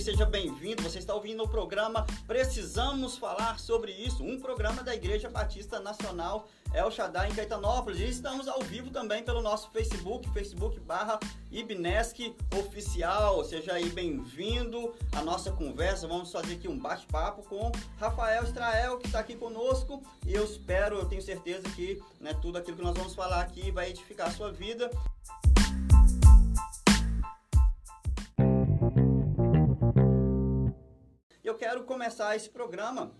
seja bem-vindo. Você está ouvindo o programa Precisamos Falar sobre Isso, um programa da Igreja Batista Nacional El Shaddai em Caetanópolis. E estamos ao vivo também pelo nosso Facebook, Facebook barra Ibnesc Oficial. Seja aí bem-vindo à nossa conversa. Vamos fazer aqui um bate-papo com Rafael Israel, que está aqui conosco. E eu espero, eu tenho certeza que né, tudo aquilo que nós vamos falar aqui vai edificar a sua vida. Começar esse programa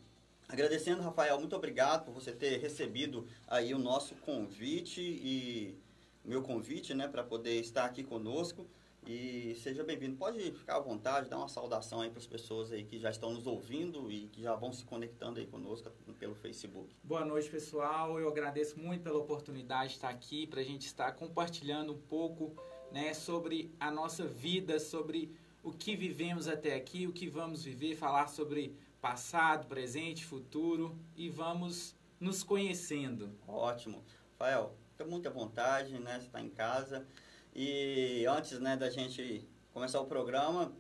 Agradecendo, Rafael, muito obrigado por você ter recebido aí o nosso convite e meu convite, né, para poder estar aqui conosco. E seja bem-vindo. Pode ficar à vontade, dar uma saudação aí para as pessoas aí que já estão nos ouvindo e que já vão se conectando aí conosco pelo Facebook. Boa noite, pessoal. Eu agradeço muito pela oportunidade de estar aqui para a gente estar compartilhando um pouco, né, sobre a nossa vida, sobre o que vivemos até aqui, o que vamos viver, falar sobre passado, presente, futuro e vamos nos conhecendo. Ótimo. Rafael, fica muito à vontade, né? Você está em casa. E antes né, da gente começar o programa,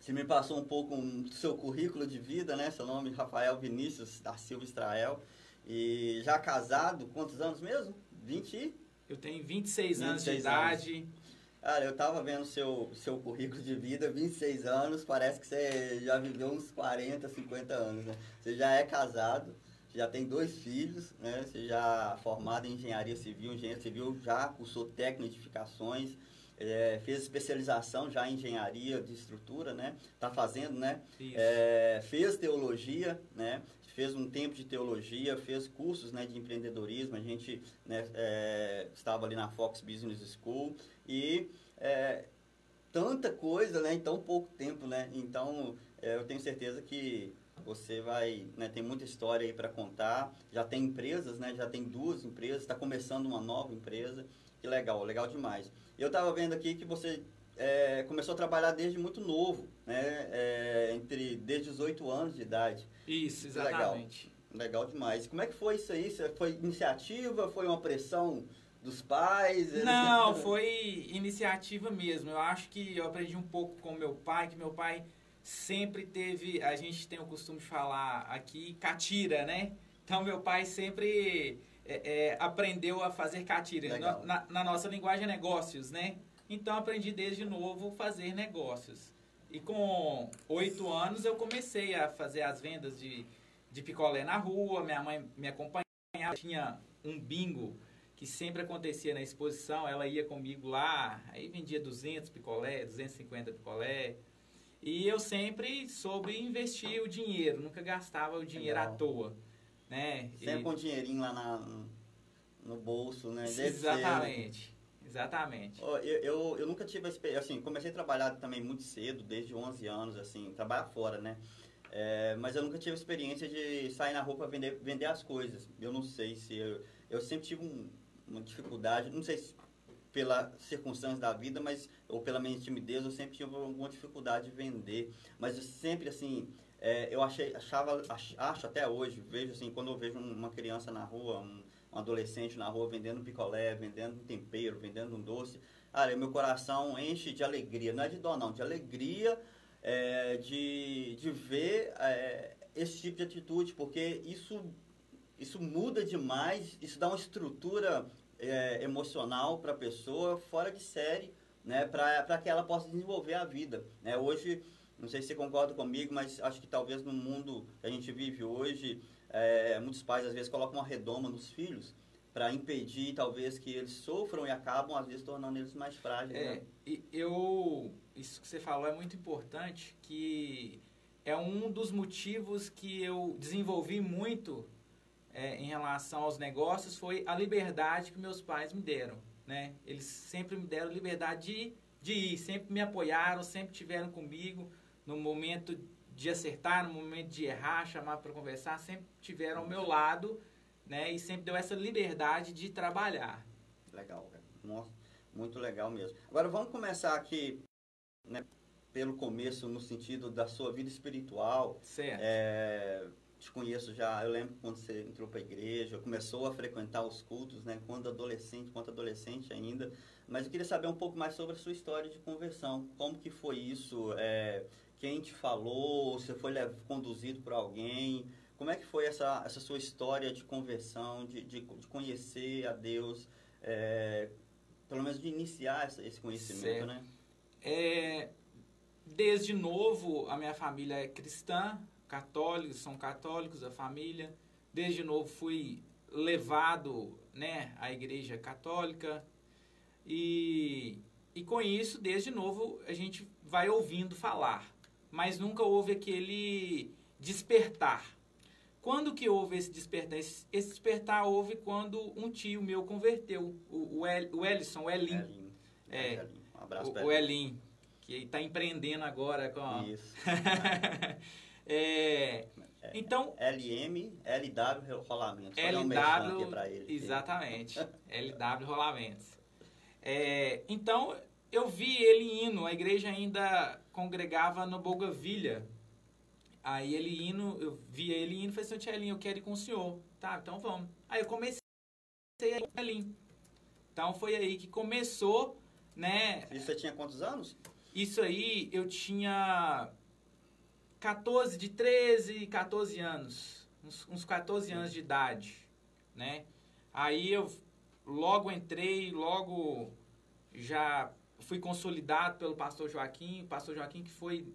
você me passou um pouco do seu currículo de vida, né? Seu nome é Rafael Vinícius da Silva Israel. E já casado, quantos anos mesmo? 20? Eu tenho 26, 26 anos de idade. Anos. Cara, eu tava vendo seu seu currículo de vida, 26 anos, parece que você já viveu uns 40, 50 anos, né? Você já é casado, já tem dois filhos, né? Você já é formado em engenharia civil, engenharia civil, já cursou técnico de edificações, é, fez especialização já em engenharia de estrutura, né? Tá fazendo, né? É, fez teologia, né? Fez um tempo de teologia, fez cursos né, de empreendedorismo. A gente né, é, estava ali na Fox Business School e é, tanta coisa, né, em tão pouco tempo, né? Então, é, eu tenho certeza que você vai, né, tem muita história aí para contar. Já tem empresas, né? Já tem duas empresas, está começando uma nova empresa. Que legal, legal demais. Eu estava vendo aqui que você é, começou a trabalhar desde muito novo, né? É, entre desde os oito anos de idade. Isso, exatamente. Legal. legal demais. Como é que foi isso aí? Foi iniciativa? Foi uma pressão dos pais? Não, foi iniciativa mesmo. Eu acho que eu aprendi um pouco com meu pai, que meu pai sempre teve, a gente tem o costume de falar aqui, catira, né? Então meu pai sempre é, é, aprendeu a fazer catira. Na, na, na, nossa linguagem é negócios, né? Então aprendi desde novo fazer negócios. E com oito anos eu comecei a fazer as vendas de, de picolé na rua, minha mãe me acompanhava, tinha um bingo que sempre acontecia na exposição, ela ia comigo lá, aí vendia 200 picolé, 250 picolé. E eu sempre soube investir o dinheiro, nunca gastava o dinheiro Legal. à toa. Né? Sempre e... com dinheirinho lá na, no bolso, né? Deve Exatamente. Ser. Exatamente. Eu, eu, eu nunca tive a experiência, assim, comecei a trabalhar também muito cedo, desde 11 anos, assim, trabalhar fora, né? É, mas eu nunca tive a experiência de sair na rua para vender, vender as coisas. Eu não sei se... Eu, eu sempre tive um, uma dificuldade, não sei se pela circunstância da vida, mas ou pela minha timidez, eu sempre tive alguma dificuldade de vender. Mas eu sempre assim, é, eu achei, achava, ach, acho até hoje, vejo assim, quando eu vejo uma criança na rua, um, um adolescente na rua vendendo picolé, vendendo um tempero, vendendo um doce, cara, meu coração enche de alegria, não é de dó não, de alegria é, de, de ver é, esse tipo de atitude, porque isso isso muda demais, isso dá uma estrutura é, emocional para a pessoa fora de série, né, para que ela possa desenvolver a vida. Né? Hoje, não sei se você concorda comigo, mas acho que talvez no mundo que a gente vive hoje, é, muitos pais às vezes colocam uma redoma nos filhos para impedir talvez que eles sofram e acabam às vezes tornando eles mais frágeis. É, né? eu isso que você falou é muito importante, que é um dos motivos que eu desenvolvi muito é, em relação aos negócios foi a liberdade que meus pais me deram, né? Eles sempre me deram liberdade de, de ir, sempre me apoiaram, sempre tiveram comigo no momento de acertar, no momento de errar, chamar para conversar, sempre tiveram ao meu lado, né? E sempre deu essa liberdade de trabalhar. Legal, muito legal mesmo. Agora vamos começar aqui, né? Pelo começo, no sentido da sua vida espiritual. Certo. É, te conheço já, eu lembro quando você entrou para a igreja, começou a frequentar os cultos, né, quando adolescente, quando adolescente ainda, mas eu queria saber um pouco mais sobre a sua história de conversão, como que foi isso, é, quem te falou, você foi conduzido por alguém, como é que foi essa, essa sua história de conversão, de, de, de conhecer a Deus, é, pelo menos de iniciar esse conhecimento, certo. né? É, desde novo, a minha família é cristã, católicos, são católicos, a família. Desde novo fui levado né, à igreja católica e, e com isso, desde novo, a gente vai ouvindo falar, mas nunca houve aquele despertar. Quando que houve esse despertar? Esse, esse despertar houve quando um tio meu converteu, o, o, El, o Ellison, o Elin. Elin. É, Elin. Um abraço o, o Elin, que está empreendendo agora com... Isso. É, é, então LM, LW Rolamentos. LW, ele. Exatamente. LW Rolamentos. É, então eu vi ele indo, a igreja ainda congregava no Bogavilha. Aí ele indo, eu vi ele indo e falei assim, Tchelinho, eu quero ir com o senhor. Tá, então vamos. Aí eu comecei a ir com Tchelinho. Então foi aí que começou, né? Isso você tinha quantos anos? Isso aí eu tinha 14, de 13, 14 anos, uns, uns 14 Sim. anos de idade, né? Aí eu logo entrei, logo já fui consolidado pelo pastor Joaquim, o pastor Joaquim que foi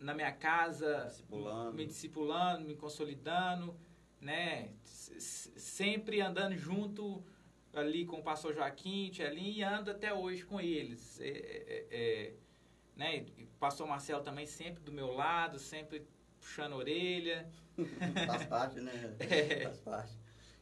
na minha casa discipulando. me discipulando, me consolidando, né? sempre andando junto ali com o pastor Joaquim, Tchelim, e ando até hoje com eles. É, é, é, né? O pastor Marcelo também sempre do meu lado, sempre puxando a orelha. Faz parte, né? É. Faz parte.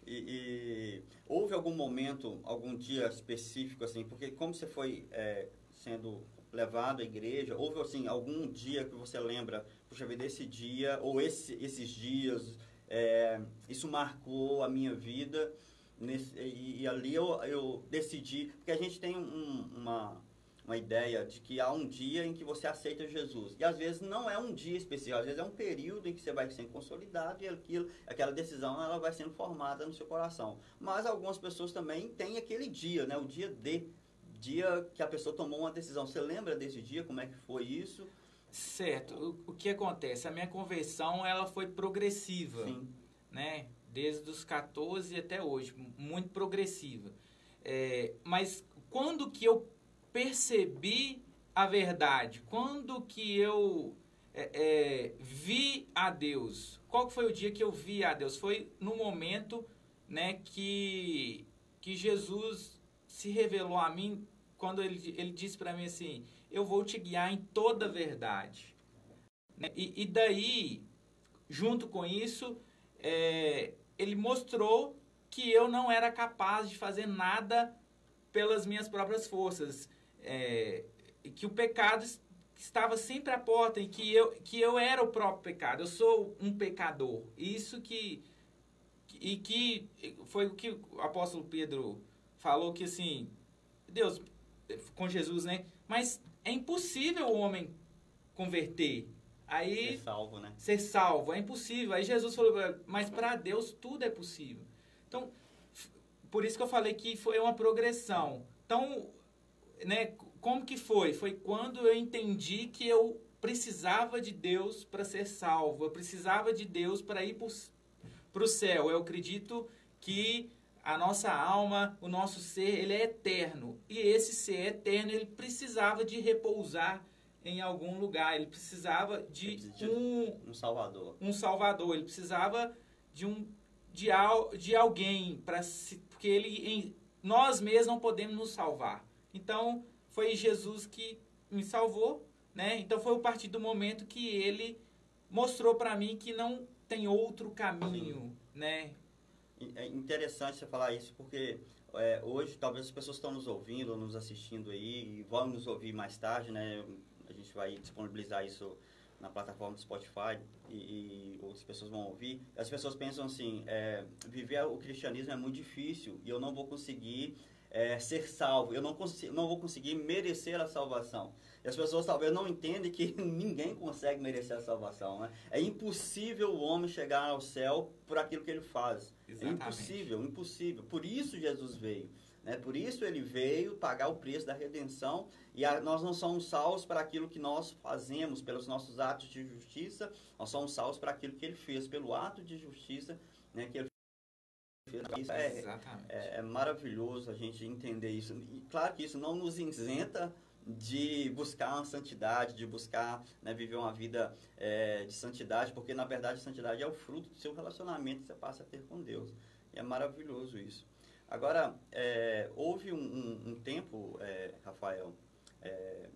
E, e, houve algum momento, algum dia específico, assim, porque como você foi é, sendo levado à igreja, houve, assim, algum dia que você lembra, puxa vida, esse dia, ou esse, esses dias, é, isso marcou a minha vida, nesse, e, e, ali eu, eu decidi, porque a gente tem um, uma uma ideia de que há um dia em que você aceita Jesus. E às vezes não é um dia especial, às vezes é um período em que você vai sendo consolidado e aquilo, aquela decisão ela vai sendo formada no seu coração. Mas algumas pessoas também têm aquele dia, né? O dia D, dia que a pessoa tomou uma decisão. Você lembra desse dia? Como é que foi isso? Certo. O, o que acontece? A minha conversão ela foi progressiva, Sim. né? Desde os 14 até hoje, muito progressiva. É, mas quando que eu percebi a verdade? Quando que eu é, é, vi a Deus? Qual foi o dia que eu vi a Deus? Foi no momento né, que, que Jesus se revelou a mim quando ele, ele disse para mim assim: Eu vou te guiar em toda a verdade. Né, e, e daí, junto com isso, é, ele mostrou que eu não era capaz de fazer nada pelas minhas próprias forças é, que o pecado estava sempre à porta e que eu, que eu era o próprio pecado. Eu sou um pecador. Isso que e que foi o que o apóstolo Pedro falou que assim, Deus com Jesus, né? Mas é impossível o homem converter. Aí ser salvo, né? Ser salvo, é impossível. Aí Jesus falou, mas para Deus tudo é possível. Então, por isso que eu falei que foi uma progressão. Então, né, como que foi? Foi quando eu entendi que eu precisava de Deus para ser salvo, eu precisava de Deus para ir para o céu. Eu acredito que a nossa alma, o nosso ser, ele é eterno. E esse ser eterno, ele precisava de repousar em algum lugar. Ele precisava de, de um, um salvador. Um salvador. Ele precisava de um de, de alguém para porque ele em, nós mesmos não podemos nos salvar. Então, foi Jesus que me salvou, né? Então, foi a partir do momento que ele mostrou para mim que não tem outro caminho, né? É interessante você falar isso, porque é, hoje talvez as pessoas estão nos ouvindo, nos assistindo aí, e vão nos ouvir mais tarde, né? A gente vai disponibilizar isso na plataforma do Spotify e, e outras pessoas vão ouvir. As pessoas pensam assim, é, viver o cristianismo é muito difícil e eu não vou conseguir é, ser salvo, eu não, consigo, não vou conseguir merecer a salvação. E as pessoas talvez não entendem que ninguém consegue merecer a salvação. Né? É impossível o homem chegar ao céu por aquilo que ele faz. É Exatamente. É impossível, impossível. Por isso Jesus veio. Né? Por isso ele veio pagar o preço da redenção e a, nós não somos salvos para aquilo que nós fazemos, pelos nossos atos de justiça, nós somos salvos para aquilo que ele fez, pelo ato de justiça né, que ele fez. É, é, é, maravilhoso a gente entender isso. E claro que isso não nos isenta de buscar uma santidade, de buscar né, viver uma vida é, de santidade, porque na verdade a santidade é o fruto do seu relacionamento que você passa a ter com Deus. E é maravilhoso isso. Agora, é, houve um, um, um tempo, é, Rafael, é,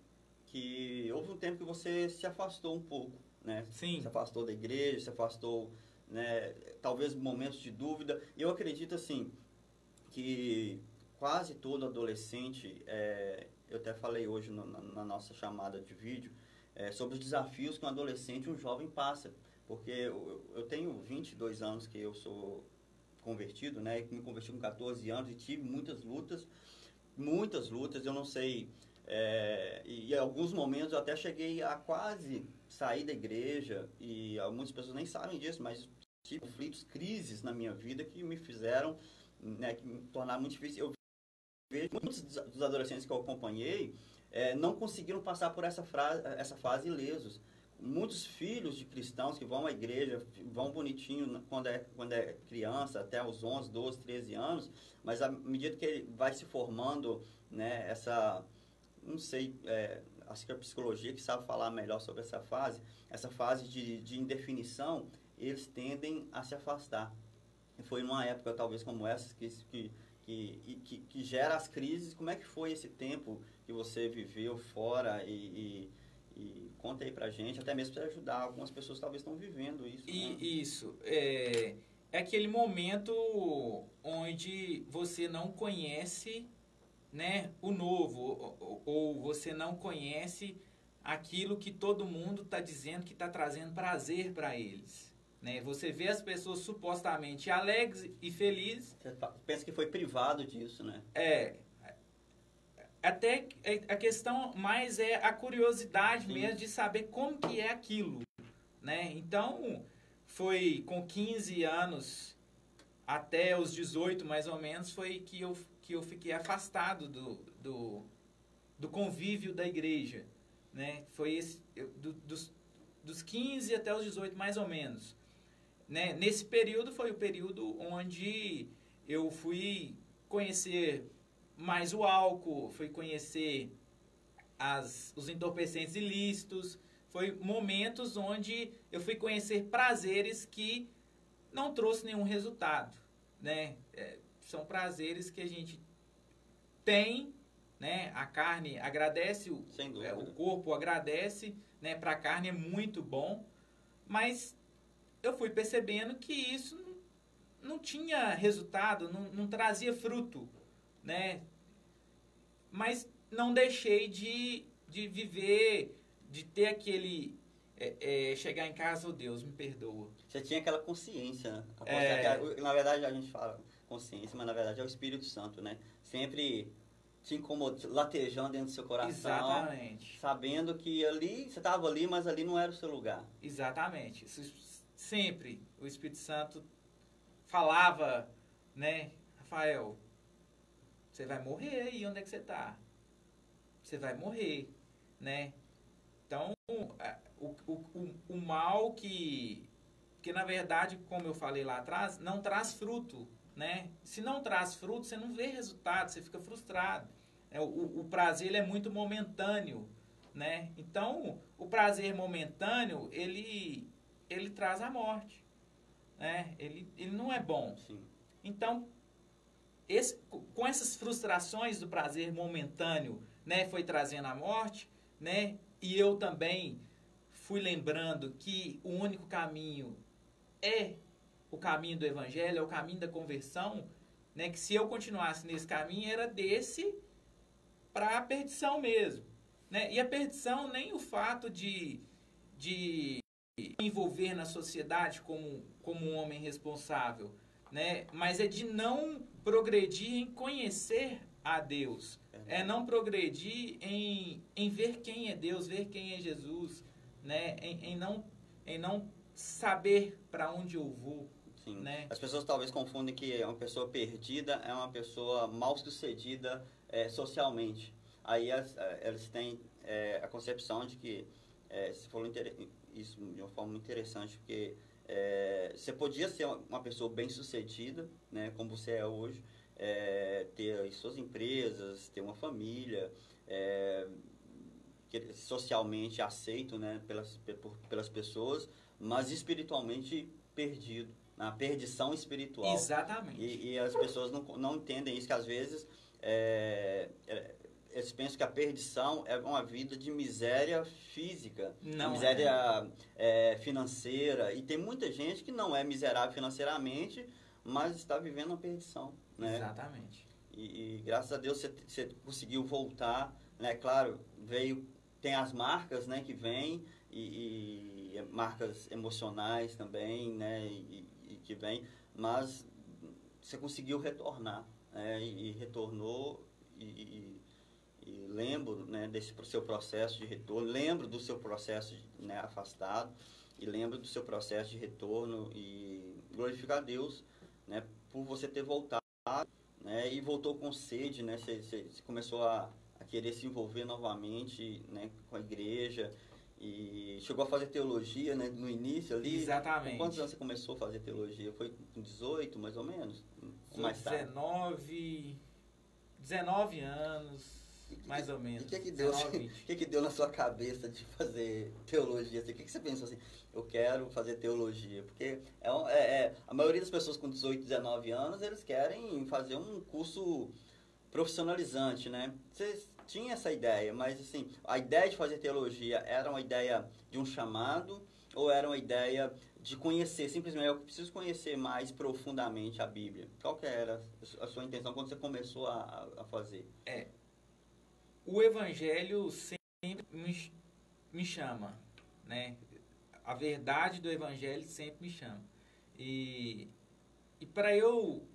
que houve um tempo que você se afastou um pouco, né? Sim. Se afastou da igreja, se afastou, né? Talvez momentos de dúvida. Eu acredito, assim, que quase todo adolescente, é, eu até falei hoje no, na, na, nossa chamada de vídeo, é, sobre os desafios que um adolescente, um jovem passa. Porque eu, eu tenho 22 anos que eu sou convertido, né? Me converti com 14 anos e tive muitas lutas, muitas lutas. Eu não sei é, e em alguns momentos eu até cheguei a quase sair da igreja, e algumas pessoas nem sabem disso, mas conflitos, crises na minha vida que me fizeram, né, que me tornaram muito difícil. Eu vejo muitos dos adolescentes que eu acompanhei é, não conseguiram passar por essa, frase, essa fase ilesos. Muitos filhos de cristãos que vão à igreja, vão bonitinho quando é, quando é criança, até os 11, 12, 13 anos, mas à medida que ele vai se formando, né, essa não sei, é, acho que a psicologia que sabe falar melhor sobre essa fase, essa fase de, de indefinição, eles tendem a se afastar. E foi numa época talvez como essa que, que, que, que, que gera as crises. Como é que foi esse tempo que você viveu fora e, e e conta aí pra gente, até mesmo para ajudar. Algumas pessoas talvez estão vivendo isso. E, né? Isso. É, é aquele momento onde você não conhece né, o novo, ou, ou você não conhece aquilo que todo mundo está dizendo que está trazendo prazer para eles. Né? Você vê as pessoas supostamente alegres e felizes. Você pensa que foi privado disso, né? É. Até a questão mais é a curiosidade Sim. mesmo de saber como que é aquilo. Né? Então, foi com 15 anos até os 18 mais ou menos, foi que eu que eu fiquei afastado do, do, do convívio da igreja. Né? Foi esse, eu, do, dos, dos 15 até os 18, mais ou menos. Né? Nesse período foi o período onde eu fui conhecer mais o álcool, fui conhecer as, os entorpecentes ilícitos, foi momentos onde eu fui conhecer prazeres que não trouxe nenhum resultado, né? É, são prazeres que a gente tem, né? A carne agradece, o, é, o corpo agradece, né? Para a carne é muito bom, mas eu fui percebendo que isso não, tinha resultado, não, não trazia fruto, né? Mas não deixei de, de viver, de ter aquele é, é, chegar em casa, oh Deus, me perdoa. Você tinha aquela consciência, né? É... Na verdade, a gente fala, consciência, mas na verdade é o Espírito Santo, né? Sempre te incomodando, latejando dentro do seu coração. Exatamente. Sabendo que ali, você estava ali, mas ali não era o seu lugar. Exatamente. Sempre o Espírito Santo falava, né? Rafael, você vai morrer aí, onde é que você está? Você vai morrer, né? Então, o, o, o, mal que, que, na verdade, como eu falei lá atrás, não traz fruto né? Se não traz fruto, você não vê resultado, você fica frustrado. É, o, o prazer ele é muito momentâneo, né? Então, o prazer momentâneo, ele, ele traz a morte, né? Ele, ele não é bom. Sim. Então, esse, com essas frustrações do prazer momentâneo, né, foi trazendo a morte, né? E eu também fui lembrando que o único caminho é o caminho do evangelho, é o caminho da conversão, né? Que se eu continuasse nesse caminho era desse para a perdição mesmo, né? E a perdição nem o fato de de envolver na sociedade como como um homem responsável, né? Mas é de não progredir em conhecer a Deus. É não progredir em, em ver quem é Deus, ver quem é Jesus, né? Em, em não, em não saber para onde eu vou. Sim. Né? As pessoas talvez confundem que uma pessoa perdida é uma pessoa mal sucedida é, socialmente. Aí as, elas têm é, a concepção de que, é, se for isso de uma forma muito interessante, porque é, você podia ser uma pessoa bem sucedida, né, como você é hoje, é, ter suas empresas, ter uma família, é, socialmente aceito né, pelas, pelas pessoas, mas espiritualmente perdido, na perdição espiritual. Exatamente. E, e as pessoas não, não entendem isso, que às vezes é, é, eles pensam que a perdição é uma vida de miséria física, não miséria é. É, financeira. E tem muita gente que não é miserável financeiramente, mas está vivendo uma perdição. Né? Exatamente. E, e graças a Deus você, você, conseguiu voltar, né? Claro, veio tem as marcas, né, que vêm e, e, marcas emocionais também, né, e, e, que vem, mas você conseguiu retornar, né, e, retornou e, lembro, né, desse seu processo de retorno, lembro do seu processo, né, afastado e lembro do seu processo de retorno e glorificar a Deus, né, por você ter voltado, né, e voltou com sede, né, você, você, você começou a, a, querer se envolver novamente, né, com a igreja e chegou a fazer teologia, né, no início ali. Exatamente. Com quantos anos você começou a fazer teologia? Foi com 18, mais ou menos? mais 19, 19 anos. Mais ou menos. O que, que, deu, que, que deu na sua cabeça de fazer teologia? O que, que você pensou assim? Eu quero fazer teologia. Porque é, é, é, a maioria das pessoas com 18, 19 anos, eles querem fazer um curso profissionalizante, né? Você tinha essa ideia, mas assim, a ideia de fazer teologia era uma ideia de um chamado ou era uma ideia de conhecer, simplesmente eu preciso conhecer mais profundamente a Bíblia? Qual que era a sua intenção quando você começou a, a fazer? É, o evangelho sempre me, me chama, né? A verdade do evangelho sempre me chama. E, e para eu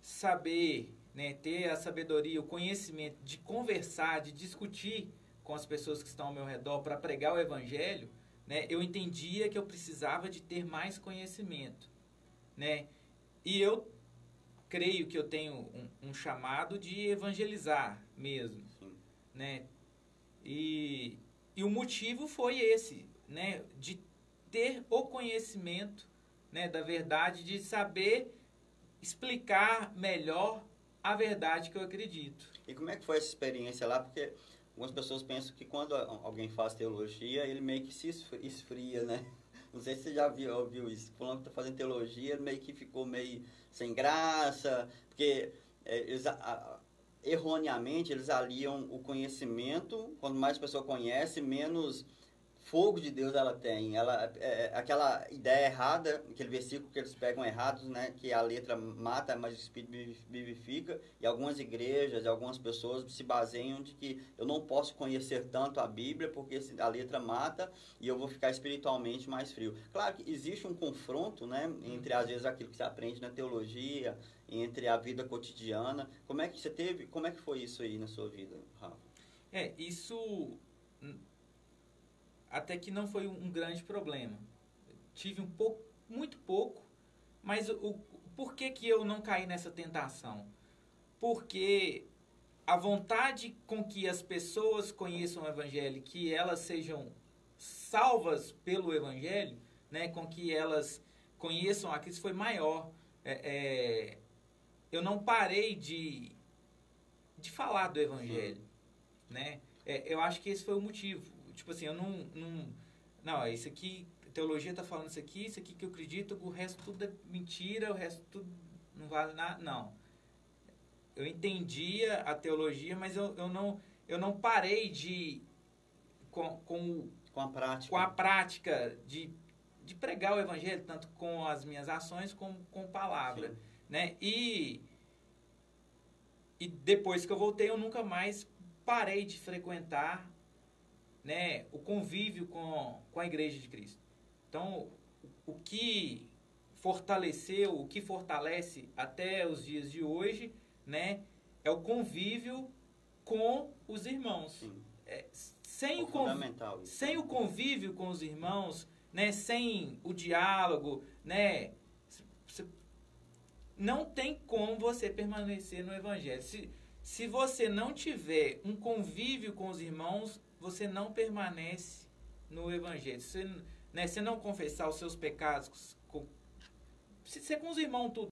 saber, né, ter a sabedoria, o conhecimento de conversar, de discutir com as pessoas que estão ao meu redor para pregar o evangelho, né, eu entendia que eu precisava de ter mais conhecimento, né? E eu creio que eu tenho um, um chamado de evangelizar mesmo, né? E, e o motivo foi esse, né? De ter o conhecimento, né? Da verdade, de saber explicar melhor a verdade que eu acredito. E como é que foi essa experiência lá? Porque algumas pessoas pensam que quando alguém faz teologia, ele meio que se esfria, né? Não sei se você já viu, ouviu isso. Falando que está fazendo teologia, meio que ficou meio sem graça, porque é, a, erroneamente, eles aliam o conhecimento, quanto mais a pessoa conhece, menos fogo de Deus ela tem. Ela, é, é, aquela ideia errada, aquele versículo que eles pegam errados, né, que a letra mata, mas o Espírito vivifica, e algumas igrejas, algumas pessoas se baseiam de que eu não posso conhecer tanto a Bíblia porque a letra mata e eu vou ficar espiritualmente mais frio. Claro que existe um confronto, né, entre às vezes aquilo que você aprende na teologia, entre a vida cotidiana. Como é que você teve, como é que foi isso aí na sua vida, Rafa? É, isso até que não foi um grande problema. Tive um pouco, muito pouco, mas o, o por que, que eu não caí nessa tentação? Porque a vontade com que as pessoas conheçam o Evangelho, que elas sejam salvas pelo Evangelho, né, com que elas conheçam a Cristo, foi maior. É, é, eu não parei de, de falar do Evangelho. Né? É, eu acho que esse foi o motivo tipo assim, eu não. Não, não isso aqui, teologia tá falando isso aqui, isso aqui que eu acredito, o resto tudo é mentira, o resto tudo não vale nada. Não. Eu entendia a teologia, mas eu, eu, não, eu não parei de. Com, com, com a prática. Com a prática de, de pregar o evangelho, tanto com as minhas ações como com palavra. Sim. Né? E, e depois que eu voltei, eu nunca mais parei de frequentar né, o convívio com, com a Igreja de Cristo. Então, o que fortaleceu, o que fortalece até os dias de hoje, né, é o convívio com os irmãos. É, sem, é o conv... sem o convívio com os irmãos, né, sem o diálogo, né, não tem como você permanecer no evangelho. Se, se você não tiver um convívio com os irmãos, você não permanece no evangelho. Se né, você não confessar os seus pecados, com, se você com os irmãos tudo,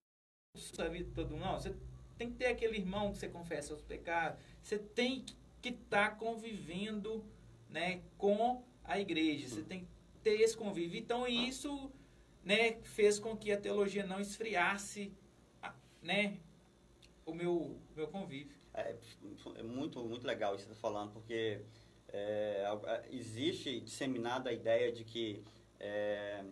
sua vida todo não, você tem que ter aquele irmão que você confessa os pecados. Você tem que estar tá convivendo, né, com a igreja. Você tem que ter esse convívio. Então isso, né, fez com que a teologia não esfriasse, né, o meu meu convívio. É, é muito muito legal isso que você está falando, porque é, existe disseminada a ideia de que é,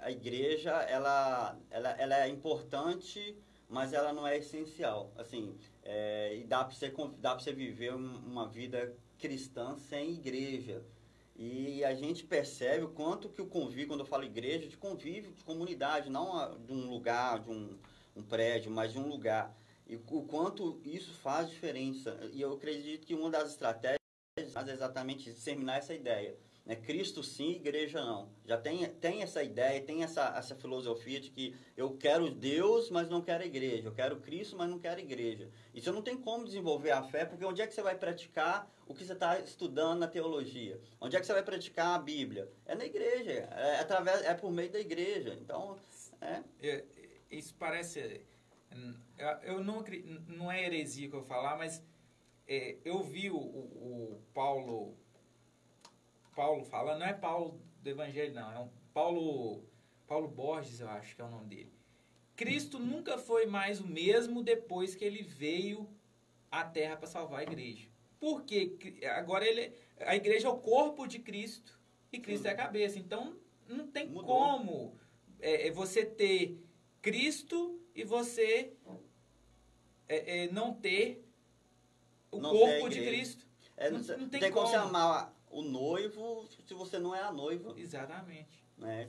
a igreja ela, ela, ela é importante mas ela não é essencial. Assim, é, e dá para você, dá você viver uma vida cristã sem igreja. E a gente percebe o quanto que o convívio, quando eu falo igreja, de convívio, de comunidade, não de um lugar, de um, um prédio, mas de um lugar. E o quanto isso faz diferença. E eu acredito que uma das estratégias é exatamente disseminar essa ideia né? Cristo sim, igreja não. Já tem, tem essa ideia, tem essa, essa filosofia de que eu quero Deus, mas não quero igreja. Eu quero Cristo, mas não quero igreja. Você não tem como desenvolver a fé, porque onde é que você vai praticar o que você está estudando na teologia? Onde é que você vai praticar a Bíblia? É na igreja, é, através, é por meio da igreja. Então, é. é isso parece... Eu não, não é heresia que eu falar, mas é, eu vi o, o, Paulo Paulo fala, não é Paulo do Evangelho, não, é um Paulo, Paulo Borges, eu acho que é o nome dele. Cristo nunca foi mais o mesmo depois que ele veio à Terra para salvar a igreja. Porque agora ele, a igreja é o corpo de Cristo e Cristo Sim. é a cabeça. Então não tem Mudou. como é, é, você ter Cristo e você é, é não ter o não corpo de Cristo. É, não, não, tem, tem como você amar o noivo se você não é a noiva. Exatamente. Né?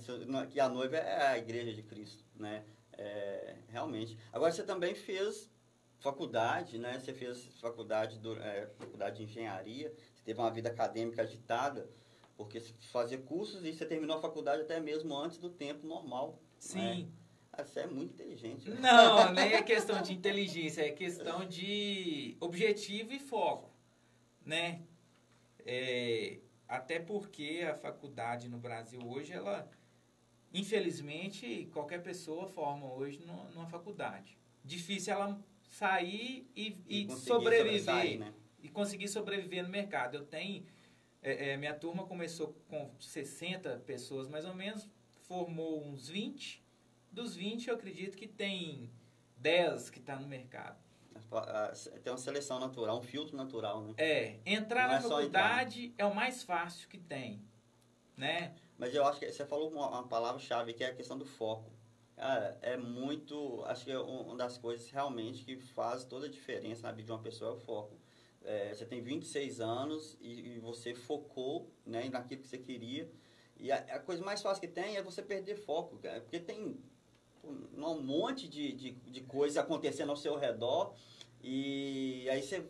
Que a noiva é a igreja de Cristo, né? É, realmente. Agora, você também fez faculdade, né? Você fez faculdade, do, é, faculdade de engenharia, você teve uma vida acadêmica agitada, porque você fazia cursos e você terminou a faculdade até mesmo antes do tempo normal. Sim. Né? Você é muito inteligente. Né? Não, nem é questão de inteligência, é questão de objetivo e foco, né? É, até porque a faculdade no Brasil hoje, ela, infelizmente, qualquer pessoa forma hoje numa faculdade. Difícil ela sair e, e, e sobreviver. Né? E conseguir sobreviver no mercado. Eu tenho. É, é, minha turma começou com 60 pessoas, mais ou menos, formou uns 20. Dos 20, eu acredito que tem 10 que está no mercado tem uma seleção natural, um filtro natural, né? É, entrar Não na é faculdade entrar. é o mais fácil que tem, né? Mas eu acho que você falou uma, uma palavra-chave que é a questão do foco. Cara, é muito. Acho que é uma das coisas realmente que faz toda a diferença na vida de uma pessoa é o foco. É, você tem 26 anos e, e, você focou né, naquilo que você queria. E a, a, coisa mais fácil que tem é você perder foco, cara, porque tem um monte de, de, de coisas acontecendo ao seu redor e aí você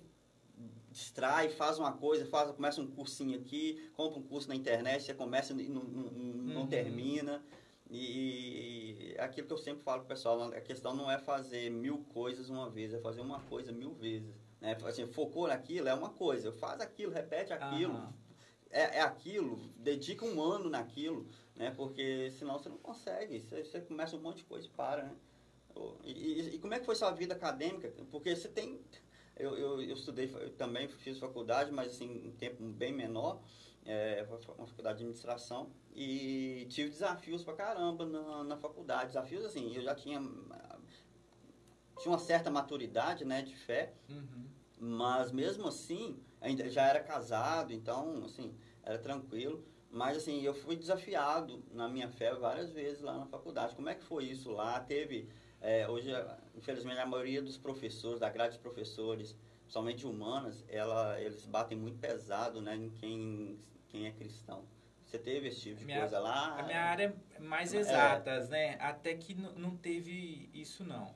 distrai, faz uma coisa, faz, começa um cursinho aqui, compra um curso na internet, você começa e não, não, não uhum. termina. E, e aquilo que eu sempre falo pro pessoal, a questão não é fazer mil coisas uma vez, é fazer uma coisa mil vezes. Né? Assim, focou naquilo, é uma coisa, faz aquilo, repete aquilo, uhum. é, é aquilo, dedica um ano naquilo, né? Porque senão você não consegue, você, você começa um monte de coisa e para, né? E, e, e, como é que foi sua vida acadêmica? Porque você tem... Eu, eu, eu estudei, eu também fiz faculdade, mas assim, um tempo bem menor, é, uma faculdade de administração, e tive desafios pra caramba na, na faculdade. Desafios assim, eu já tinha, tinha uma certa maturidade, né, de fé, uhum. mas mesmo assim, ainda já era casado, então, assim, era tranquilo. Mas assim, eu fui desafiado na minha fé várias vezes lá na faculdade. Como é que foi isso lá? Teve é, hoje, infelizmente, a maioria dos professores, da grade de professores, somente humanas, ela, eles batem muito pesado né, em quem, quem é cristão. Você teve esse tipo de minha, coisa lá? A minha área é mais exatas, é. né? Até que não teve isso, não.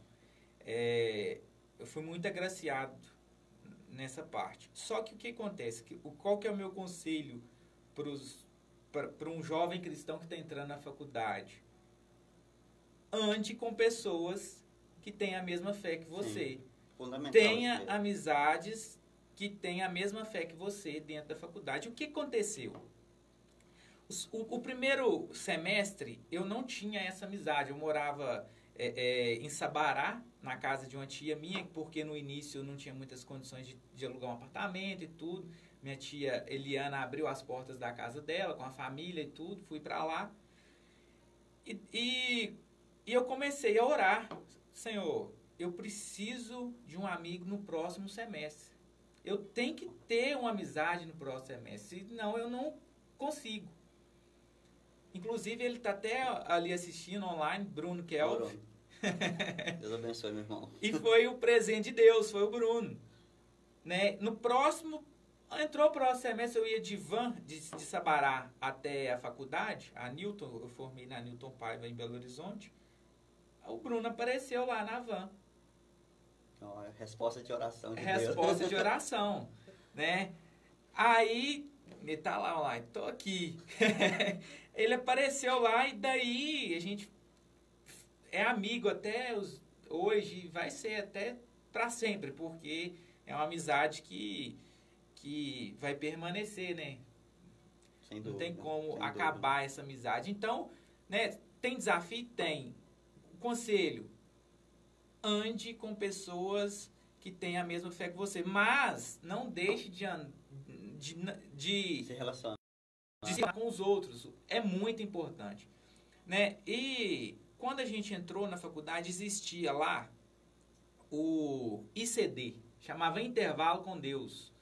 É, eu fui muito agraciado nessa parte. Só que o que acontece? Que, o, qual que é o meu conselho para um jovem cristão que está entrando na faculdade? Ande com pessoas que têm a mesma fé que você. Fundamental. Tenha amizades que têm a mesma fé que você dentro da faculdade. O que aconteceu? O, o primeiro semestre eu não tinha essa amizade. Eu morava é, é, em Sabará, na casa de uma tia minha, porque no início eu não tinha muitas condições de, de, alugar um apartamento e tudo. Minha tia Eliana abriu as portas da casa dela com a família e tudo, fui para lá. E, e, e eu comecei a orar: Senhor, eu preciso de um amigo no próximo semestre. Eu tenho que ter uma amizade no próximo semestre, senão eu não consigo. Inclusive, ele está até ali assistindo online, Bruno Kelv. Deus abençoe, meu irmão. e foi o presente de Deus, foi o Bruno. Né? No próximo, entrou o próximo semestre, eu ia de van, de, de Sabará até a faculdade, a Newton, eu formei na Newton Paiva, em Belo Horizonte. O Bruno apareceu lá na van. Então, é resposta de oração de Resposta Deus. de oração, né? Aí, ele tá lá, lá, tô aqui. ele apareceu lá e daí a gente é amigo até os, hoje, vai ser até para sempre, porque é uma amizade que, que vai permanecer, né? Sem dúvida, Não tem como acabar dúvida. essa amizade. Então, né, tem desafio? Tem. Conselho, ande com pessoas que têm a mesma fé que você, mas não deixe de, de, de Se relaciona. de se com os outros. É muito importante. Né? E quando a gente entrou na faculdade, existia lá o ICD, chamava Intervalo com Deus.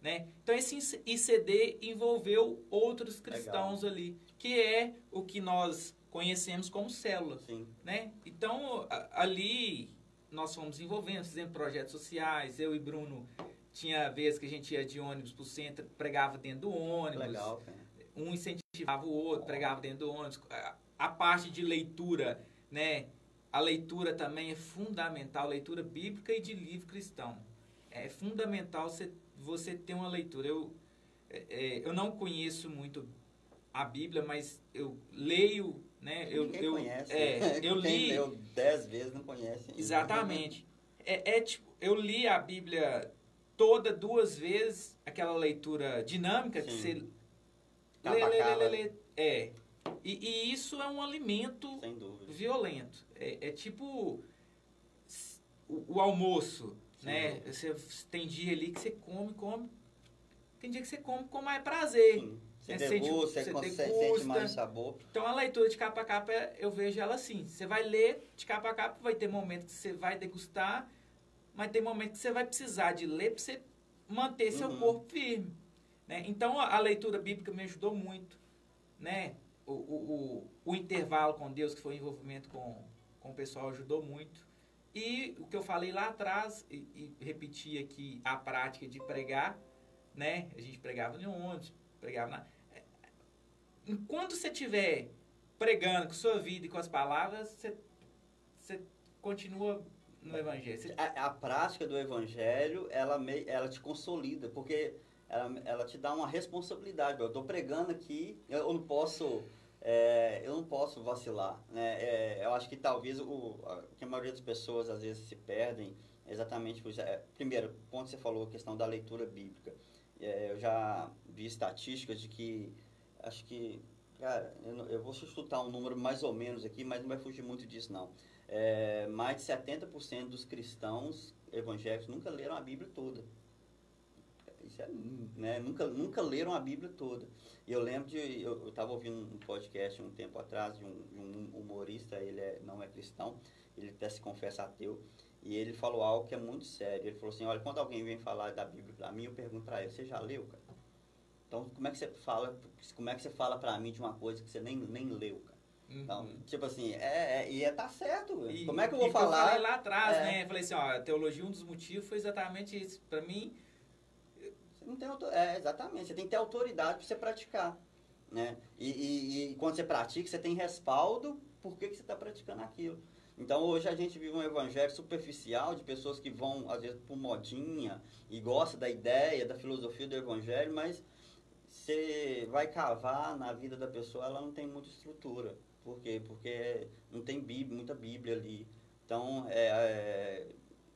Né? Então, esse ICD envolveu outros cristãos ali, que é o que nós conhecemos como células. Sim. Né? Então, a- ali nós fomos envolvendo, fizemos projetos sociais. Eu e Bruno, tinha vezes que a gente ia de ônibus para o centro, pregava dentro do ônibus Legal, um incentivava o outro, pregava dentro do ônibus. A- A parte de leitura, né? A leitura também é fundamental, leitura bíblica e de livro cristão. É fundamental você, você ter uma leitura. Eu, é, é, eu não conheço muito a Bíblia, mas eu leio, né? Eu, Ninguém eu, conhece. é, eu Quem li. leu dez vezes não conhece. Exatamente. É, é tipo, eu li a Bíblia toda duas vezes, aquela leitura dinâmica que Sim. você Capa lê, lê, lê, lê, lê. É. E, e isso é um alimento violento. É, é tipo o, o almoço. Né? Você tem dia ali que você come, come. Tem dia que você come com mais prazer. Sim. Você Você degusta, sente- você, você degusta. sente mais sabor. Então a leitura de capa a capa, eu vejo ela assim. Você vai ler de capa a capa, vai ter momentos que você vai degustar, mas tem momentos que você vai precisar de ler para você manter seu Uhum. corpo firme. Né? Então a, a leitura bíblica me ajudou muito. Né? O, o, o, o intervalo com Deus, que foi o envolvimento com, com o pessoal, ajudou muito. E o que eu falei lá atrás, e, e repeti aqui a prática de pregar, né? A gente pregava no ônibus, pregava na enquanto você estiver pregando com sua vida e com as palavras, você, você continua no evangelho. Você- A, a prática do evangelho, ela, me, ela te consolida, porque ela, ela te dá uma responsabilidade. Eu estou pregando aqui, eu não posso, é, eu não posso vacilar. Né? É, eu acho que talvez o, que a maioria das pessoas às vezes se perdem exatamente por. É, primeiro, quando você falou a questão da leitura bíblica, é, eu já vi estatísticas de que, acho que, cara, eu, não- eu vou chutar um número mais ou menos aqui, mas não vai fugir muito disso não. É, mais de 70% dos cristãos evangélicos nunca leram a Bíblia toda. É, né, nunca, nunca leram a Bíblia toda. E eu lembro de. Eu estava ouvindo um podcast um tempo atrás de um, de um humorista, ele é, não é cristão, ele até se confessa ateu, e ele falou algo que é muito sério. Ele falou assim: olha, quando alguém vem falar da Bíblia para mim, eu pergunto para ele: você já leu, cara? Então, como é que você fala, como é que você fala para mim de uma coisa que você nem, nem leu, cara? Então, Uhum. tipo assim, é, é, e é tá certo. E- Como é que eu vou Eu falar? falei lá atrás, É. né? Eu falei assim, ó, a teologia, um dos motivos foi exatamente isso. Para mim, não tem é, exatamente, você tem que ter autoridade para você praticar. Né? E, e- e quando você pratica, você tem respaldo por que, que você está praticando aquilo. Então hoje a gente vive um evangelho superficial de pessoas que vão, às vezes, por modinha e gostam da ideia, da filosofia do evangelho, mas você vai cavar na vida da pessoa, ela não tem muita estrutura. Por quê? Porque não tem bíblia, muita Bíblia ali. Então, é, é,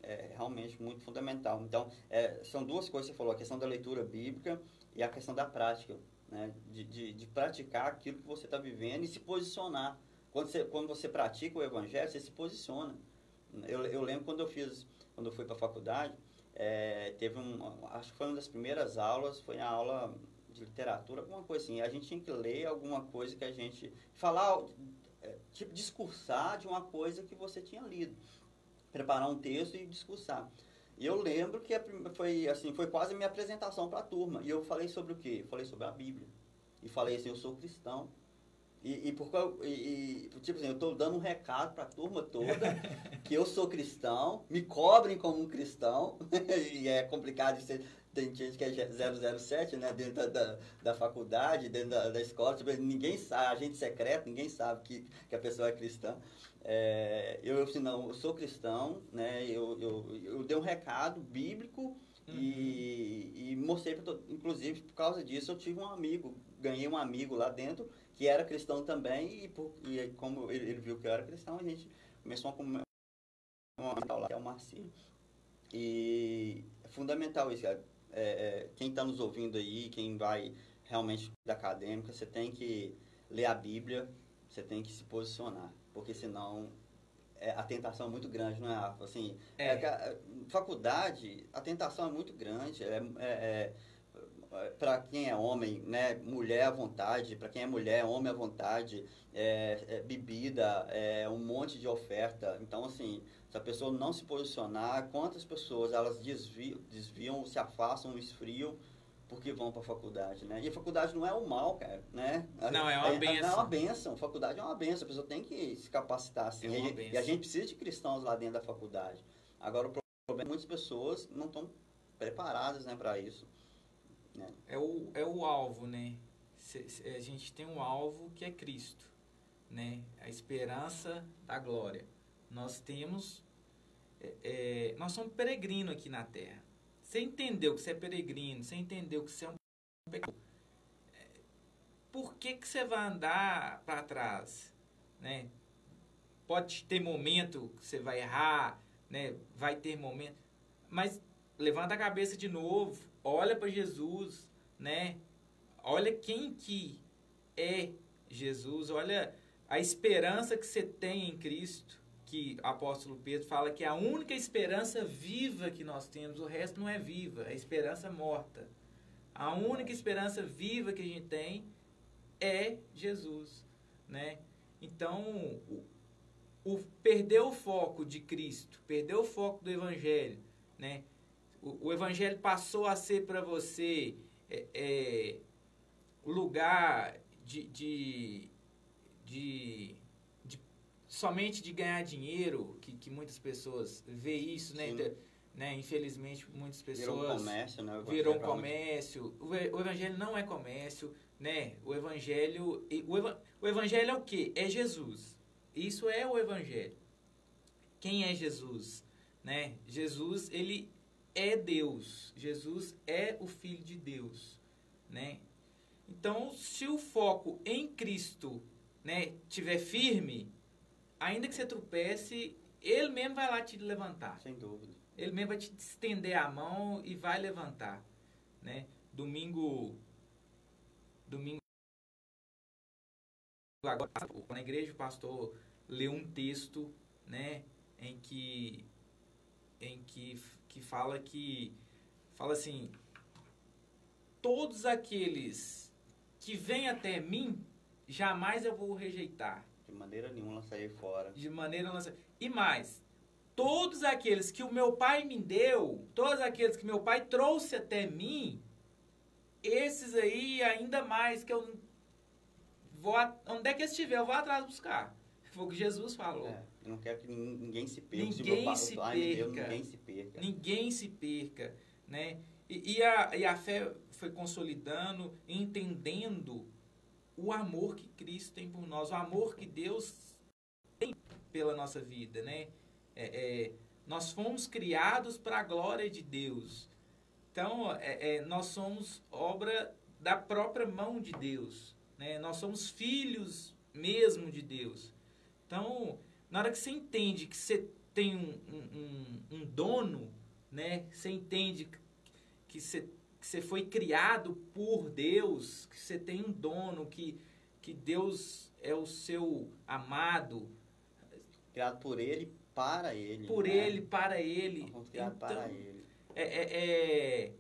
é realmente muito fundamental. Então, é, são duas coisas que você falou, a questão da leitura bíblica e a questão da prática, né? de, de, de praticar aquilo que você está vivendo e se posicionar. Quando você, quando você pratica o evangelho, você se posiciona. Eu, eu lembro quando eu fiz, quando eu fui para a faculdade, é, teve um, acho que foi uma das primeiras aulas, foi a aula de literatura, alguma coisa assim. A gente tinha que ler alguma coisa que a gente, falar, é, tipo, discursar de uma coisa que você tinha lido. Preparar um texto e discursar. E eu lembro que foi assim, foi quase a minha apresentação para a turma. E eu falei sobre o quê? Eu falei sobre a Bíblia. E falei assim, eu sou cristão. E, e, por, e, e, tipo assim, eu estou dando um recado para a turma toda que eu sou cristão, me cobrem como um cristão, e é complicado ser, tem gente que é 007, né, dentro da, da, da faculdade, dentro da, da escola, tipo, ninguém sabe, agente secreto, ninguém sabe que, que a pessoa é cristã. É, eu, eu, assim, não, eu sou cristão, né, eu, eu, eu dei um recado bíblico uhum. e, e mostrei inclusive por causa disso eu tive um amigo, ganhei um amigo lá dentro que era cristão também, e, por, e como ele, ele, viu que eu era cristão, a gente começou a comer lá, que é o Marcinho. E é fundamental isso, é, é, quem está nos ouvindo aí, quem vai realmente da acadêmica, você tem que ler a Bíblia, você tem que se posicionar, porque senão é, a tentação é muito grande, não é? Assim, é. é faculdade, a tentação é muito grande, é, é, é para quem é homem, né, mulher à vontade, para quem é mulher, homem à vontade, é, é, bebida, é, um monte de oferta. Então, assim, se a pessoa não se posicionar, quantas pessoas elas desviam, desviam se afastam, esfriam, porque vão para a faculdade, né? E a faculdade não é o mal, cara, né? Não, é uma benção. É, é uma benção. Faculdade é uma benção. A pessoa tem que se capacitar, assim. É e, e a gente precisa de cristãos lá dentro da faculdade. Agora, o problema é que muitas pessoas não estão preparadas, né, para isso. É. é, o, é o alvo, né? A gente tem um alvo que é Cristo, né? A esperança da glória. Nós temos... É, é, nós somos peregrinos aqui na Terra. Você entendeu que você é peregrino, você entendeu que você é um pecador. É, por que, que você vai andar para trás? Né? Pode ter momento que você vai errar, né? vai ter momento, mas levanta a cabeça de novo, olha para Jesus, né? Olha quem que é Jesus, olha a esperança que você tem em Cristo, que o apóstolo Pedro fala que a única esperança viva que nós temos, o resto não é viva, é esperança morta. A única esperança viva que a gente tem é Jesus, né? Então, o, o perder o foco de Cristo, perder o foco do evangelho, né? o, o evangelho passou a ser para você é, é, lugar de, de, de, somente de ganhar dinheiro, que, que muitas pessoas vê isso, né? né? Infelizmente, muitas pessoas... Virou um comércio, né? Virou um comércio. O, o evangelho não é comércio, né? O evangelho... O, eva, o evangelho é o quê? É Jesus. Isso é o evangelho. Quem é Jesus? Né? Jesus, ele é Deus. Jesus é o Filho de Deus, né? Então, se o foco em Cristo, né, tiver firme, ainda que você tropece, ele mesmo vai lá te levantar. Sem dúvida. Ele mesmo vai te estender a mão e vai levantar, né? Domingo domingo agora na igreja o pastor leu um texto, né, em que em que que fala que fala assim: todos aqueles que vêm até mim, jamais eu vou rejeitar. De maneira nenhuma sair fora. De maneira nenhuma. E mais, todos aqueles que o meu pai me deu, todos aqueles que meu pai trouxe até mim, esses aí ainda mais que eu vou onde é que estiver, eu vou atrás buscar. Foi o que Jesus falou. É. Eu não quero que ninguém se perca. Ninguém se perca. Deus, ninguém se perca. Ninguém se perca, né? E, e, a, e a fé foi consolidando, entendendo o amor que Cristo tem por nós, o amor que Deus tem pela nossa vida, né? É, é, nós fomos criados para a glória de Deus. Então, é, é, nós somos obra da própria mão de Deus. Né? Nós somos filhos mesmo de Deus. Então, na hora que você entende que você tem um, um, um dono, né? você entende que você, que você foi criado por Deus, que você tem um dono, que, que Deus é o seu amado. Criado por Ele, para Ele. Por né? Ele, para Ele. criado então, para Ele é, é, é,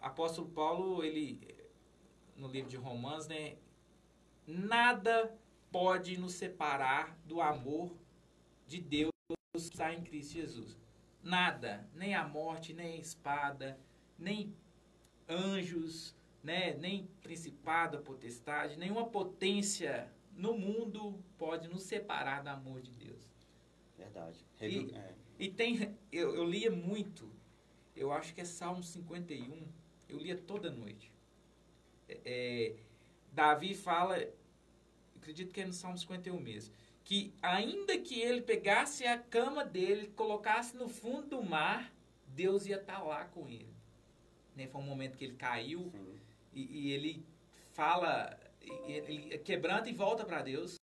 apóstolo Paulo, ele, no livro de Romanos, né? Nada pode nos separar do amor de Deus que está em Cristo Jesus. Nada, nem a morte, nem a espada, nem anjos, né, nem principado, potestade, nenhuma potência no mundo pode nos separar do amor de Deus. Verdade. E, é. e tem, eu, eu lia muito eu acho que é Salmo 51, eu lia toda noite. É, é, Davi fala, acredito que é no Salmo 51 mesmo, que ainda que ele pegasse a cama dele, colocasse no fundo do mar, Deus ia estar tá lá com ele. Né? Foi um momento que ele caiu e, e, ele fala, ele quebranta e volta para Deus.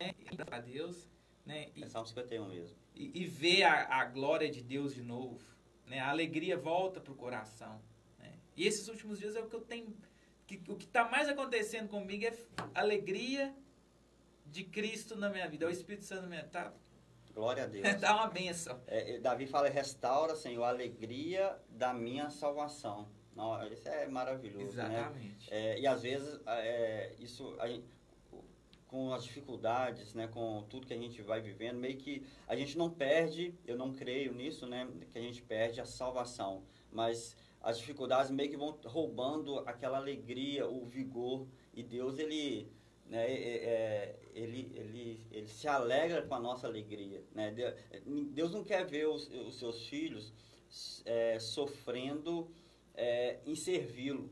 Né? Para Deus. Né? E, é Salmo 51 mesmo e, e ver a, a, glória de Deus de novo. Né? A alegria volta para o coração. Né? E esses últimos dias é o que eu tenho. Que, o que está mais acontecendo comigo é alegria de Cristo na minha vida. É o Espírito Santo na minha vida. Tá? Glória a Deus. Dá uma benção. É, Davi fala: restaura, Senhor, a alegria da minha salvação. Não, isso é maravilhoso. Né? Exatamente. Né? É, e às vezes é, isso gente, com as dificuldades, né, com tudo que a gente vai vivendo, meio que a gente não perde, eu não creio nisso, né, que a gente perde a salvação, mas as dificuldades meio que vão roubando aquela alegria, o vigor, e Deus, ele, né, é, é, ele, ele, ele se alegra com a nossa alegria, né, Deus não quer ver os, os seus filhos é, sofrendo é, em servi-lo,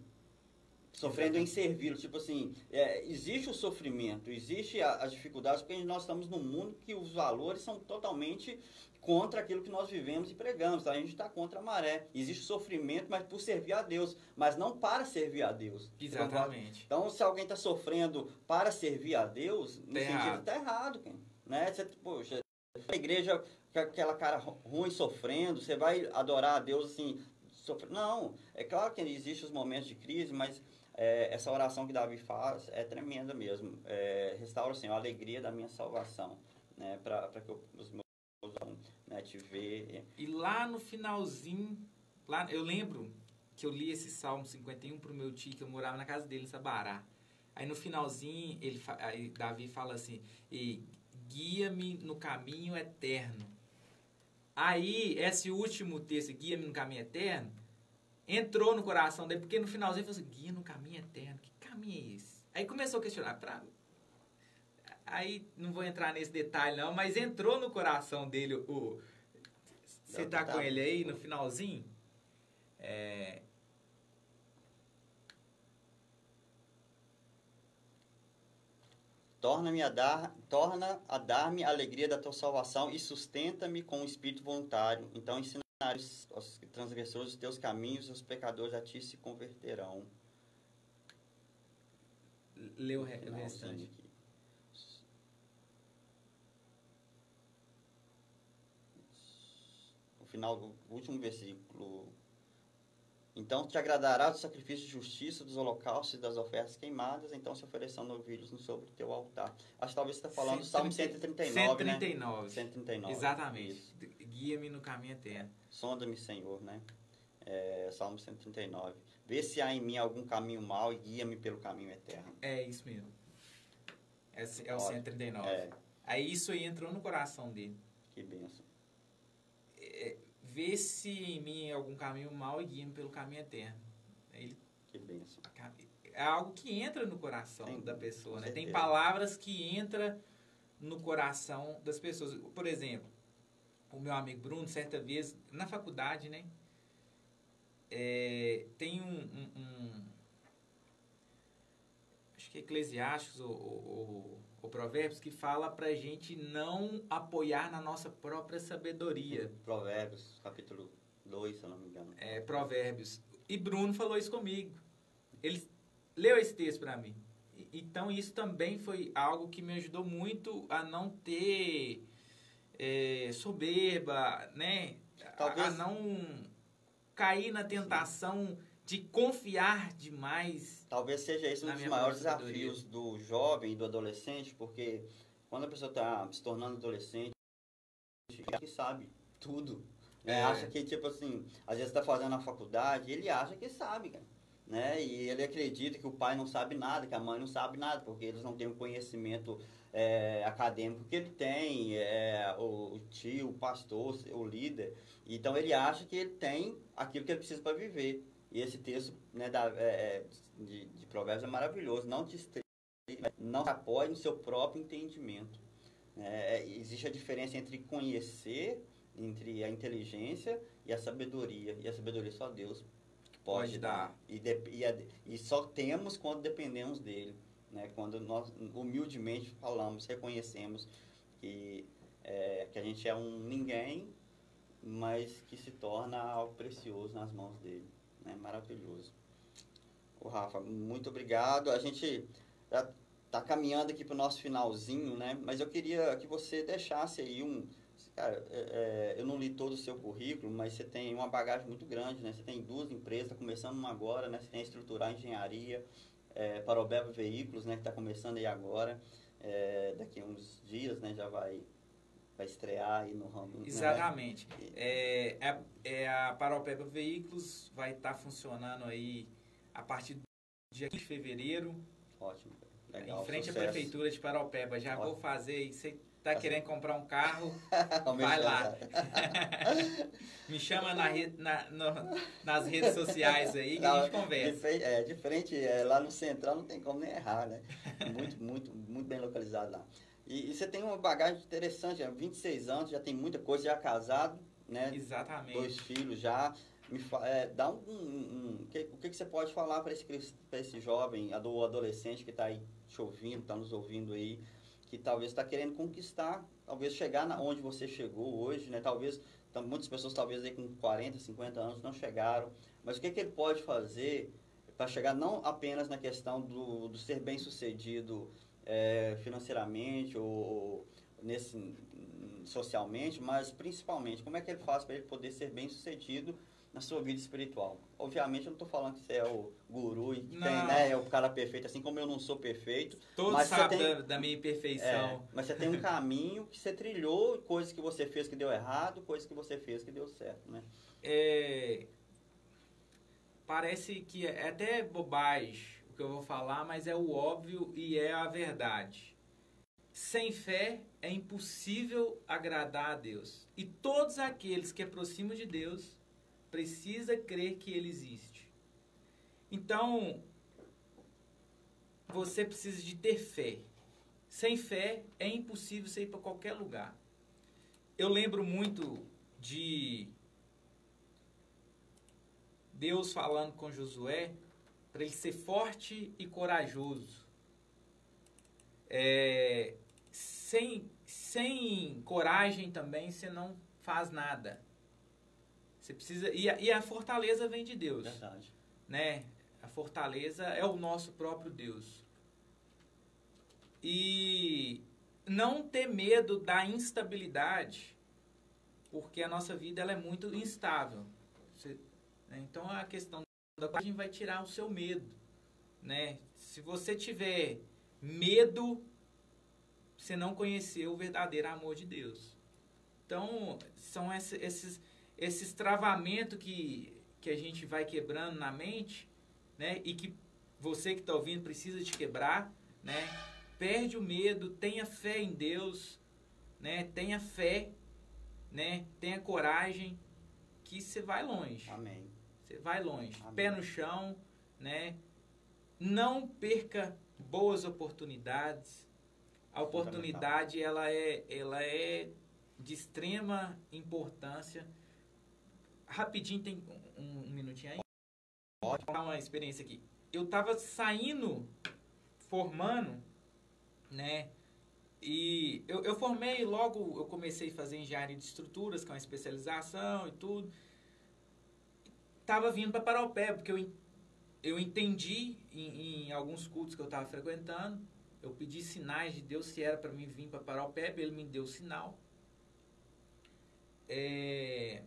sofrendo em servi-lo. Tipo assim, é, existe o sofrimento, existe a, as dificuldades, porque nós estamos num mundo que os valores são totalmente contra aquilo que nós vivemos e pregamos. Tá? A gente está contra a maré. Existe sofrimento, mas por servir a Deus, mas não para servir a Deus. Exatamente. Então, se alguém está sofrendo para servir a Deus, no tá sentido está errado, né? Você, poxa, a igreja aquela cara ruim sofrendo, você vai adorar a Deus assim, sofrendo. Não, é claro que existem os momentos de crise, mas é, essa oração que Davi faz é tremenda mesmo. É, restaura, Senhor, a alegria da minha salvação, né? Para que eu, os meus né, te ver. E lá no finalzinho, lá, eu lembro que eu li esse Salmo 51 para o meu tio, que eu morava na casa dele em Sabará. Aí no finalzinho, ele, aí Davi fala assim, guia-me no caminho eterno. Aí, esse último texto, guia-me no caminho eterno, entrou no coração dele, porque no finalzinho ele falou assim, guia no caminho eterno, que caminho é esse? Aí começou a questionar, pra... aí não vou entrar nesse detalhe não, mas entrou no coração dele o... Você tá com ele aí no finalzinho? É... Torna-me a dar, torna a dar-me a alegria da tua salvação e sustenta-me com o espírito voluntário. Então ensina os transgressores dos teus caminhos, os pecadores a ti se converterão. O, o restante. Aqui. O final do último versículo. Então te agradará do sacrifício de justiça, dos holocaustos e das ofertas queimadas, então se ofereçam novilhos sobre o teu altar. Acho que talvez você está falando do Salmo 139, 139. né? 139. Exatamente. Guia-me no caminho eterno. Sonda-me, Senhor, né? É, Salmo 139. Vê se há em mim algum caminho mau e guia-me pelo caminho eterno. É isso mesmo. É, é o 139. É. Aí isso aí entrou no coração dele. Que benção. É, vê se em mim algum caminho mau e guia-me pelo caminho eterno. Ele, que benção. É algo que entra no coração Tem, da pessoa, né? Tem palavras que entram no coração das pessoas. Por exemplo, o meu amigo Bruno, certa vez, na faculdade, né? É, tem um, um, um, que é Eclesiásticos ou, ou, o Provérbios que fala pra gente não apoiar na nossa própria sabedoria. Provérbios, capítulo 2, se eu não me engano. É, Provérbios. E Bruno falou isso comigo. Ele leu esse texto para mim. Então isso também foi algo que me ajudou muito a não ter é, soberba, né? Talvez... A, não cair na tentação de confiar demais. Talvez seja esse um dos maiores desafios do jovem e do adolescente, porque quando a pessoa está se tornando adolescente, acha que sabe tudo. Né? É. Acha que, tipo assim, às vezes está fazendo a faculdade, ele acha que sabe, cara né? E ele acredita que o pai não sabe nada, que a mãe não sabe nada, porque eles não têm o conhecimento é, acadêmico que ele tem, é, o, o, tio, o pastor, o líder. Então ele acha que ele tem aquilo que ele precisa para viver. E esse texto né, da, é, é de, de Provérbios é maravilhoso. Não te não apoie no seu próprio entendimento. É, é, existe a diferença entre conhecer, entre a inteligência e a sabedoria. E a sabedoria só Deus pode, dar. E, de, e, e, só temos quando dependemos dele. Né? Quando nós humildemente falamos, reconhecemos que, é, que a gente é um ninguém, mas que se torna algo precioso nas mãos dele. Né? Maravilhoso. O Rafa, muito obrigado. A gente está caminhando aqui para o nosso finalzinho, né? mas eu queria que você deixasse aí um Cara, é, é, eu não li todo o seu currículo, mas você tem uma bagagem muito grande, né? Você tem duas empresas, tá começando uma agora, né? Você tem a Estruturar Engenharia, é, Bebo Veículos, né? Que está começando aí agora. É, daqui a uns dias, né? Já vai, vai estrear aí no ramo. Né? Exatamente. Né? É, é, é, a Paropeba Veículos vai estar tá funcionando aí a partir do dia 15 de fevereiro. Ótimo. Legal, em frente sucesso. à Prefeitura de Paropeba. Já Ótimo. vou fazer isso tá querendo comprar um carro, vai lá. Me chama na rede, na, no, nas redes sociais aí que não, a gente conversa. Diferente, é, diferente é, lá no Central não tem como nem errar, né? Muito, muito, muito bem localizado lá. E, e, você tem uma bagagem interessante, 26 anos, já tem muita coisa, já casado, né? Exatamente. Dois filhos já. Me, é, dá um, um, um que, o que, que você pode falar para esse, esse jovem, adolescente que está aí te ouvindo, está nos ouvindo aí, que talvez está querendo conquistar, talvez chegar na, onde você chegou hoje, né? Talvez muitas pessoas talvez aí com 40, 50 anos não chegaram, mas o que, que ele pode fazer para chegar não apenas na questão do, do ser bem sucedido é, financeiramente ou nesse socialmente, mas principalmente como é que ele faz para ele poder ser bem sucedido na sua vida espiritual. Obviamente, eu não estou falando que você é o guru e tem, né, é o cara perfeito, assim como eu não sou perfeito. Todos sabem da, da, minha imperfeição. É, mas você tem um caminho que você trilhou, coisas que você fez que deu errado, coisas que você fez que deu certo, né? É, parece que é até bobagem que eu vou falar, mas é o óbvio e é a verdade. Sem fé é impossível agradar a Deus. E todos aqueles que aproximam de Deus precisa crer que ele existe. Então, você precisa de ter fé. Sem fé é impossível você ir para qualquer lugar. Eu lembro muito de Deus falando com Josué para ele ser forte e corajoso. É, sem, sem coragem também você não faz nada. Você precisa. E a, e a fortaleza vem de Deus. Verdade. Né? A fortaleza é o nosso próprio Deus. E não ter medo da instabilidade, porque a nossa vida ela é muito instável. Você, né? Então a questão da coragem vai tirar o seu medo. Né? Se você tiver medo, você não conheceu o verdadeiro amor de Deus. Então, são esses esses travamentos que, que a gente vai quebrando na mente, né? E que você que está ouvindo precisa de quebrar, né? Perde o medo, tenha fé em Deus, né? Tenha fé, né? Tenha coragem, que você vai longe. Amém. Você vai longe. Amém. Pé no chão, né? Não perca boas oportunidades. A oportunidade ela é, ela é de extrema importância rapidinho, tem um, um minutinho aí? Pode. Vou uma experiência aqui. Eu tava saindo, formando, né? E eu, eu formei logo, eu comecei a fazer engenharia de estruturas, que é uma especialização e tudo. Tava vindo para Paraupé, porque eu, eu entendi em, em alguns cultos que eu estava frequentando, eu pedi sinais de Deus se era para mim vir para Paraupé, ele me deu sinal. É,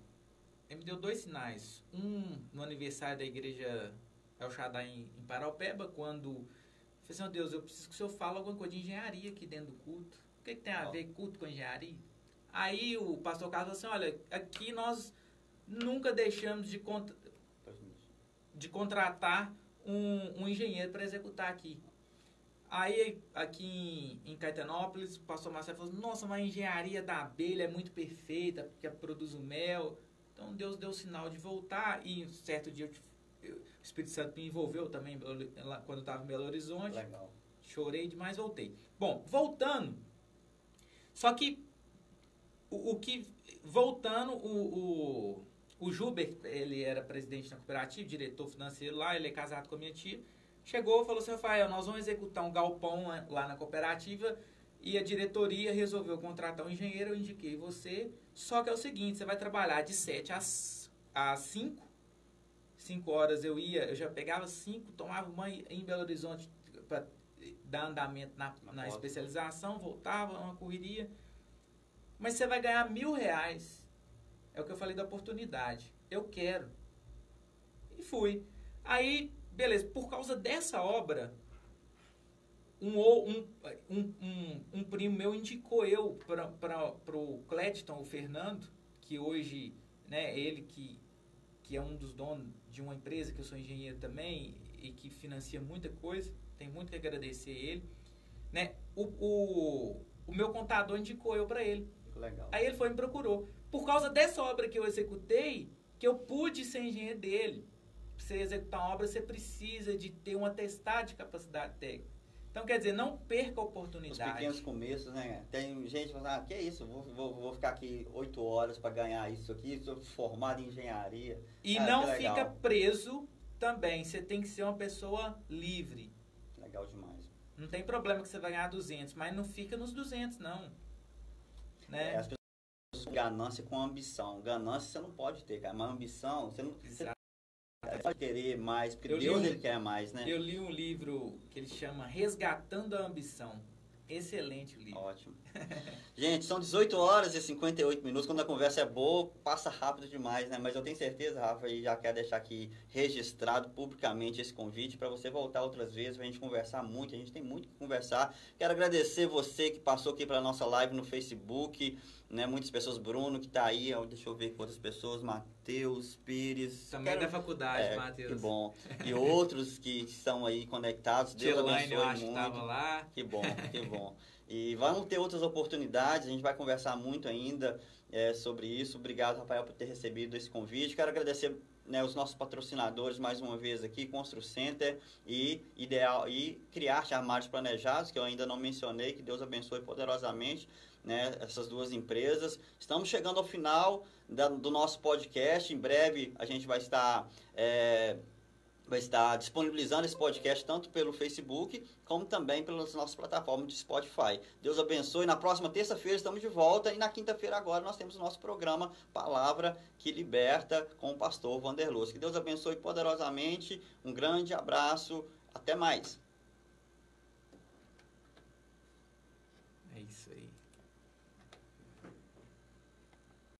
ele me deu dois sinais. Um no aniversário da igreja El Shaddai em, em Paraupeba, quando eu falei assim, oh, Deus, eu preciso que o senhor fale alguma coisa de engenharia aqui dentro do culto. O que, que tem a ver culto com engenharia? Aí o pastor Carlos falou assim, olha, aqui nós nunca deixamos de, de contratar um, um engenheiro para executar aqui. Aí, aqui em, em Caetanópolis, o pastor Marcelo falou: Nossa, mas a engenharia da abelha é muito perfeita, porque produz o mel. Então, Deus deu o sinal de voltar. E certo dia, eu, o Espírito Santo me envolveu também quando eu estava em Belo Horizonte. Legal. Chorei demais, voltei. Bom, voltando. Só que, o, o que. Voltando, o, o, o Juber, ele era presidente da cooperativa, diretor financeiro lá, ele é casado com a minha tia. Chegou e falou assim, Rafael, nós vamos executar um galpão lá na cooperativa e a diretoria resolveu contratar um engenheiro, eu indiquei você. Só que é o seguinte, você vai trabalhar de 7 às, às 5. 5 horas eu ia, eu já pegava 5, tomava uma em Belo Horizonte para dar andamento na, na especialização, voltava, uma correria. Mas você vai ganhar mil reais. É o que eu falei da oportunidade. Eu quero. E fui. Aí Beleza, por causa dessa obra, um, um, um, um, um primo meu indicou eu para o Cledton, o Fernando, que hoje, né, ele que, que é um dos donos de uma empresa, que eu sou engenheiro também, e que financia muita coisa, tem muito que agradecer ele, né, o, o, o meu contador indicou eu para ele. Legal. Aí ele foi e me procurou. Por causa dessa obra que eu executei, que eu pude ser engenheiro dele você executar uma obra, você precisa de ter um atestado de capacidade técnica. Então, quer dizer, não perca a oportunidade. Os pequenos começos, né? Tem gente que fala, ah, que é isso? Vou, vou, vou ficar aqui oito horas para ganhar isso aqui, sou formado em engenharia. E ah, não fica preso também. Você tem que ser uma pessoa livre. Legal demais. Não tem problema que você vai ganhar 200, mas não fica nos 200, não. Né? É, as pessoas ganância com ambição. Ganância você não pode ter, cara. Mas ambição, você não. Você pode querer mais, porque eu Deus um, ele quer mais, né? Eu li um livro que ele chama Resgatando a Ambição. Excelente livro. Ótimo. Gente, são 18 horas e 58 minutos. Quando a conversa é boa, passa rápido demais, né? Mas eu tenho certeza, Rafa, e já quero deixar aqui registrado publicamente esse convite para você voltar outras vezes, para a gente conversar muito. A gente tem muito que conversar. Quero agradecer você que passou aqui para nossa live no Facebook né? Muitas pessoas, Bruno que está aí, deixa eu ver quantas pessoas, Matheus, Pires. Também Quero, da faculdade, é, Matheus. Que bom. E outros que estão aí conectados. Deus abençoe eu acho muito. Que lá. Que bom, que bom. E vamos ter outras oportunidades, a gente vai conversar muito ainda é, sobre isso. Obrigado, Rafael, por ter recebido esse convite. Quero agradecer né, os nossos patrocinadores mais uma vez aqui, Constru Center e Ideal e Criar Armários Planejados, que eu ainda não mencionei, que Deus abençoe poderosamente né, essas duas empresas. Estamos chegando ao final da, do nosso podcast. Em breve a gente vai estar, é, vai estar disponibilizando esse podcast tanto pelo Facebook como também pelas nossas plataformas de Spotify. Deus abençoe. Na próxima terça-feira estamos de volta e na quinta-feira agora nós temos o nosso programa Palavra que Liberta com o pastor Vanderlos. Que Deus abençoe poderosamente. Um grande abraço. Até mais.